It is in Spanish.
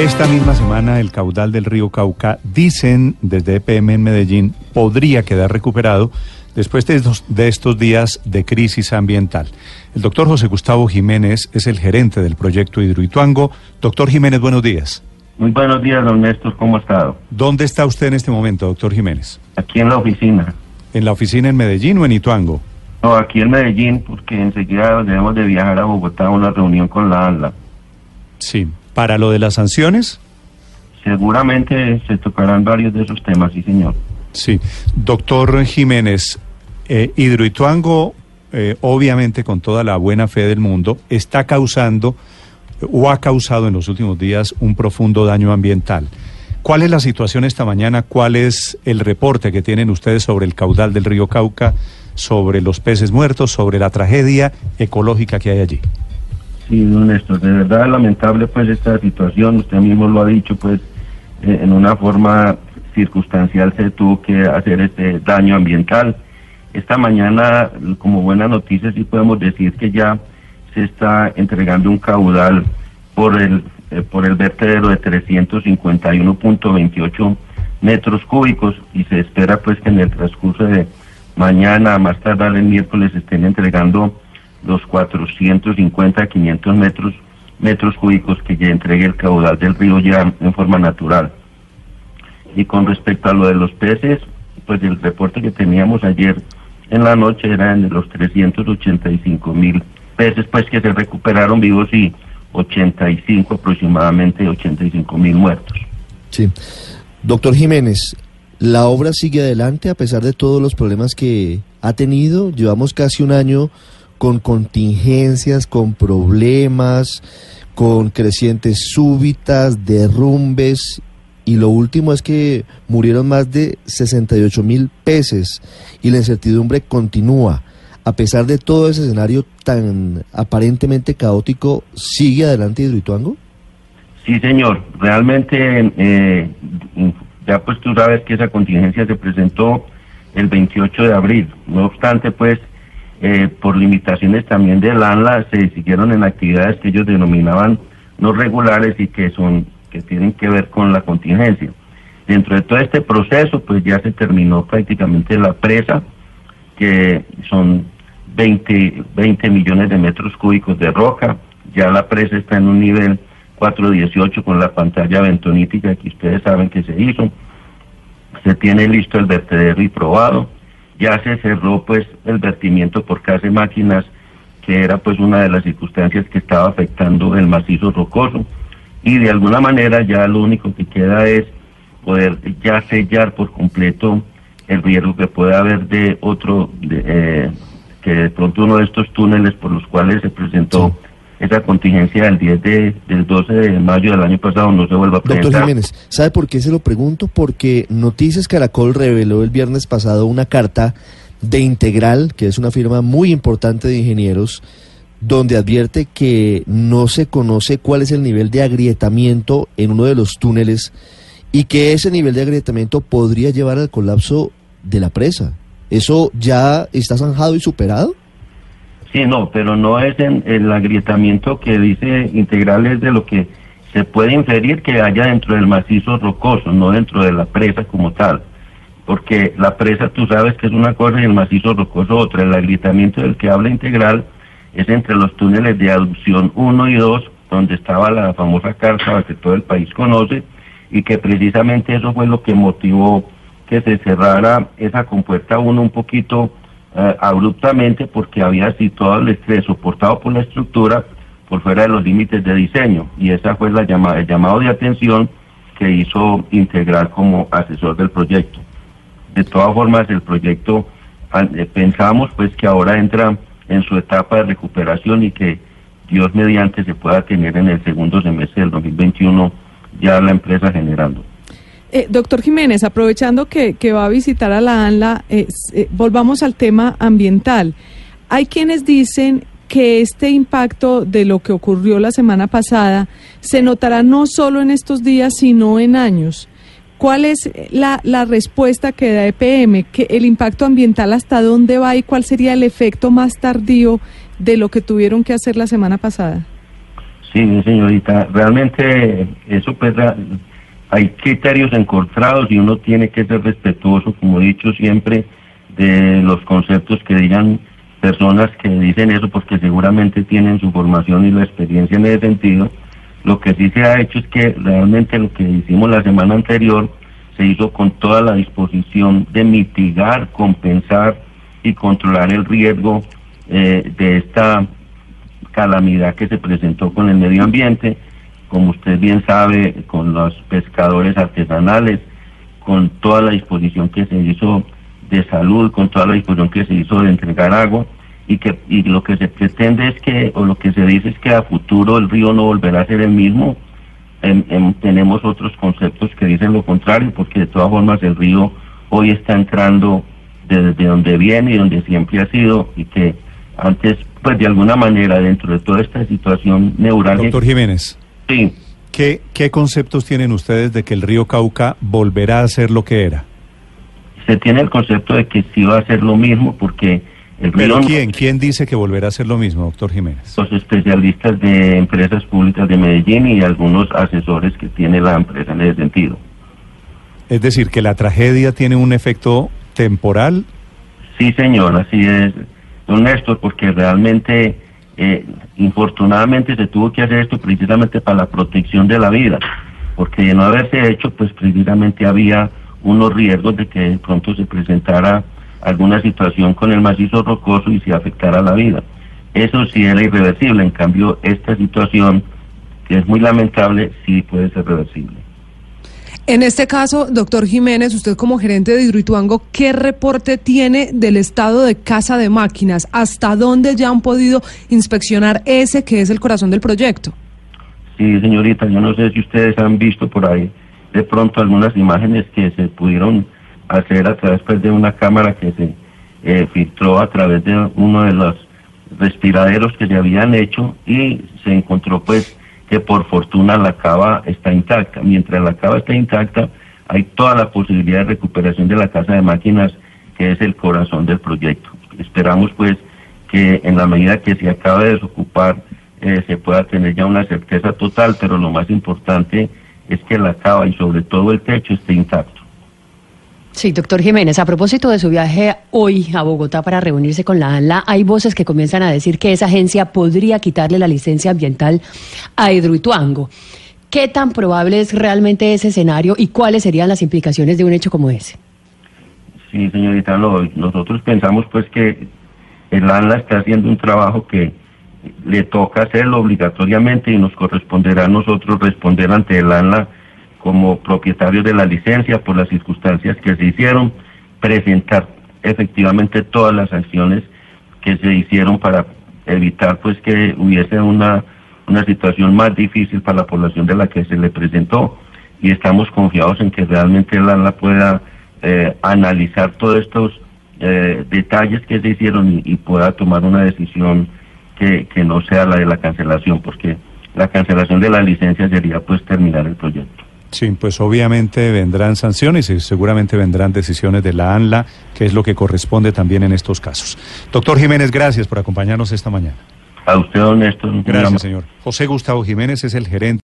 Esta misma semana el caudal del río Cauca, dicen desde EPM en Medellín, podría quedar recuperado después de estos, de estos días de crisis ambiental. El doctor José Gustavo Jiménez es el gerente del proyecto Hidroituango. Doctor Jiménez, buenos días. Muy buenos días, don Néstor, ¿cómo ha estado? ¿Dónde está usted en este momento, doctor Jiménez? Aquí en la oficina. ¿En la oficina en Medellín o en Ituango? No, aquí en Medellín, porque enseguida debemos de viajar a Bogotá a una reunión con la ANLA. Sí. ¿Para lo de las sanciones? Seguramente se tocarán varios de esos temas, sí, señor. Sí. Doctor Jiménez, eh, Hidroituango, eh, obviamente con toda la buena fe del mundo, está causando o ha causado en los últimos días un profundo daño ambiental. ¿Cuál es la situación esta mañana? ¿Cuál es el reporte que tienen ustedes sobre el caudal del río Cauca, sobre los peces muertos, sobre la tragedia ecológica que hay allí? Sí, don de verdad lamentable pues esta situación, usted mismo lo ha dicho pues eh, en una forma circunstancial se tuvo que hacer este daño ambiental. Esta mañana, como buena noticia, sí podemos decir que ya se está entregando un caudal por el, eh, por el vertedero de 351.28 metros cúbicos y se espera pues que en el transcurso de mañana, más tardar el miércoles, estén entregando los 450 500 metros metros cúbicos que ya entregue el caudal del río ya en forma natural. Y con respecto a lo de los peces, pues el reporte que teníamos ayer en la noche era de los 385 mil peces pues que se recuperaron vivos y 85 aproximadamente 85 mil muertos. Sí. Doctor Jiménez, la obra sigue adelante a pesar de todos los problemas que ha tenido. Llevamos casi un año con contingencias, con problemas, con crecientes súbitas, derrumbes, y lo último es que murieron más de 68 mil peces y la incertidumbre continúa. A pesar de todo ese escenario tan aparentemente caótico, ¿sigue adelante Hidroituango? Sí, señor. Realmente, eh, ya pues tú sabes que esa contingencia se presentó el 28 de abril. No obstante, pues eh, por limitaciones también del ANLA, se siguieron en actividades que ellos denominaban no regulares y que son que tienen que ver con la contingencia. Dentro de todo este proceso, pues ya se terminó prácticamente la presa, que son 20, 20 millones de metros cúbicos de roca. Ya la presa está en un nivel 418 con la pantalla bentonítica que ustedes saben que se hizo. Se tiene listo el vertedero y probado ya se cerró pues el vertimiento por casa máquinas, que era pues una de las circunstancias que estaba afectando el macizo rocoso, y de alguna manera ya lo único que queda es poder ya sellar por completo el riesgo que puede haber de otro, de, eh, que de pronto uno de estos túneles por los cuales se presentó esa contingencia del 10 de, del 12 de mayo del año pasado no se vuelva a presentar. Doctor Jiménez, ¿sabe por qué se lo pregunto? Porque Noticias Caracol reveló el viernes pasado una carta de Integral, que es una firma muy importante de ingenieros, donde advierte que no se conoce cuál es el nivel de agrietamiento en uno de los túneles y que ese nivel de agrietamiento podría llevar al colapso de la presa. ¿Eso ya está zanjado y superado? Sí, no, pero no es en el agrietamiento que dice integral, es de lo que se puede inferir que haya dentro del macizo rocoso, no dentro de la presa como tal. Porque la presa tú sabes que es una cosa y el macizo rocoso otra. El agrietamiento del que habla integral es entre los túneles de aducción 1 y 2, donde estaba la famosa cárcava que todo el país conoce, y que precisamente eso fue lo que motivó que se cerrara esa compuerta 1 un poquito eh, abruptamente porque había situado el estrés soportado por la estructura por fuera de los límites de diseño y esa fue la llamada, el llamado de atención que hizo Integral como asesor del proyecto. De todas formas, el proyecto eh, pensamos pues que ahora entra en su etapa de recuperación y que Dios mediante se pueda tener en el segundo semestre del 2021 ya la empresa generando. Eh, doctor Jiménez, aprovechando que, va a visitar a la ANLA, eh, eh, volvamos al tema ambiental. Hay quienes dicen que este impacto de lo que ocurrió la semana pasada se notará no solo en estos días, sino en años. ¿Cuál es la, la respuesta que da EPM? ¿Que ¿El impacto ambiental hasta dónde va y cuál sería el efecto más tardío de lo que tuvieron que hacer la semana pasada? Sí, señorita, realmente eso pues hay criterios encontrados y uno tiene que ser respetuoso, como he dicho siempre, de los conceptos que digan personas que dicen eso porque seguramente tienen su formación y la experiencia en ese sentido. Lo que sí se ha hecho es que realmente lo que hicimos la semana anterior se hizo con toda la disposición de mitigar, compensar y controlar el riesgo eh, de esta calamidad que se presentó con el medio ambiente, como usted bien sabe, con los pescadores artesanales, con toda la disposición que se hizo de salud, con toda la disposición que se hizo de entregar agua y que y lo que se pretende es que o lo que se dice es que a futuro el río no volverá a ser el mismo. tenemos otros conceptos que dicen lo contrario, porque de todas formas el río hoy está entrando desde donde viene y donde siempre ha sido y que antes, pues de alguna manera, dentro de toda esta situación neurálgica. Doctor Jiménez. Sí. ¿Qué, ¿Qué conceptos tienen ustedes de que el río Cauca volverá a ser lo que era? Se tiene el concepto de que sí va a ser lo mismo porque el río... ¿Pero quién? ¿Quién dice que volverá a ser lo mismo, doctor Jiménez? Los especialistas de empresas públicas de Medellín y algunos asesores que tiene la empresa en ese sentido. Es decir, que la tragedia tiene un efecto temporal. Sí, señor, así es don Néstor, porque realmente, eh, infortunadamente, se tuvo que hacer esto precisamente para la protección de la vida, porque de no haberse hecho, pues precisamente había unos riesgos de que de pronto se presentara alguna situación con el macizo rocoso y se afectara la vida. Eso sí era irreversible, en cambio, esta situación, que es muy lamentable, sí puede ser reversible. En este caso, doctor Jiménez, usted como gerente de Hidroituango, ¿qué reporte tiene del estado de casa de máquinas? ¿Hasta dónde ya han podido inspeccionar ese que es el corazón del proyecto? Sí, señorita, yo no sé si ustedes han visto por ahí de pronto algunas imágenes que se pudieron hacer a través pues, de una cámara que se eh, filtró a través de uno de los respiraderos que se habían hecho y se encontró pues que por fortuna la cava está intacta. Mientras la cava está intacta, hay toda la posibilidad de recuperación de la casa de máquinas, que es el corazón del proyecto. Esperamos pues que en la medida que se acabe de desocupar, eh, se pueda tener ya una certeza total, pero lo más importante es que la cava y sobre todo el techo esté intacto. Sí, doctor Jiménez, a propósito de su viaje hoy a Bogotá para reunirse con la ANLA, hay voces que comienzan a decir que esa agencia podría quitarle la licencia ambiental a Hidroituango. ¿Qué tan probable es realmente ese escenario y cuáles serían las implicaciones de un hecho como ese? Sí, señorita, nosotros pensamos pues que el ANLA está haciendo un trabajo que le toca hacerlo obligatoriamente y nos corresponderá a nosotros responder ante el ANLA como propietarios de la licencia por las circunstancias que se hicieron, presentar efectivamente todas las acciones que se hicieron para evitar pues que hubiese una, una situación más difícil para la población de la que se le presentó y estamos confiados en que realmente la ANLA pueda eh, analizar todos estos eh, detalles que se hicieron y, pueda tomar una decisión que, que no sea la de la cancelación, porque la cancelación de la licencia sería pues terminar el proyecto. Sí, pues obviamente vendrán sanciones y seguramente vendrán decisiones de la ANLA, que es lo que corresponde también en estos casos. Doctor Jiménez, gracias por acompañarnos esta mañana. A usted, don Néstor. Gracias, señor. José Gustavo Jiménez es el gerente.